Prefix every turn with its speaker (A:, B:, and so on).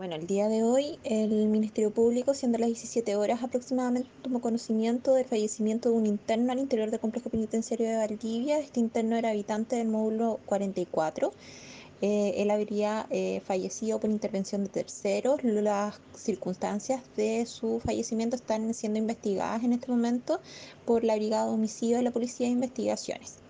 A: Bueno, el día de hoy el Ministerio Público, siendo las 17 horas aproximadamente, tomó conocimiento del fallecimiento de un interno al interior del complejo penitenciario de Valdivia. Este interno era habitante del módulo 44. Eh, él habría eh, fallecido por intervención de terceros. Las circunstancias de su fallecimiento están siendo investigadas en este momento por la Brigada de Homicidio de la Policía de Investigaciones.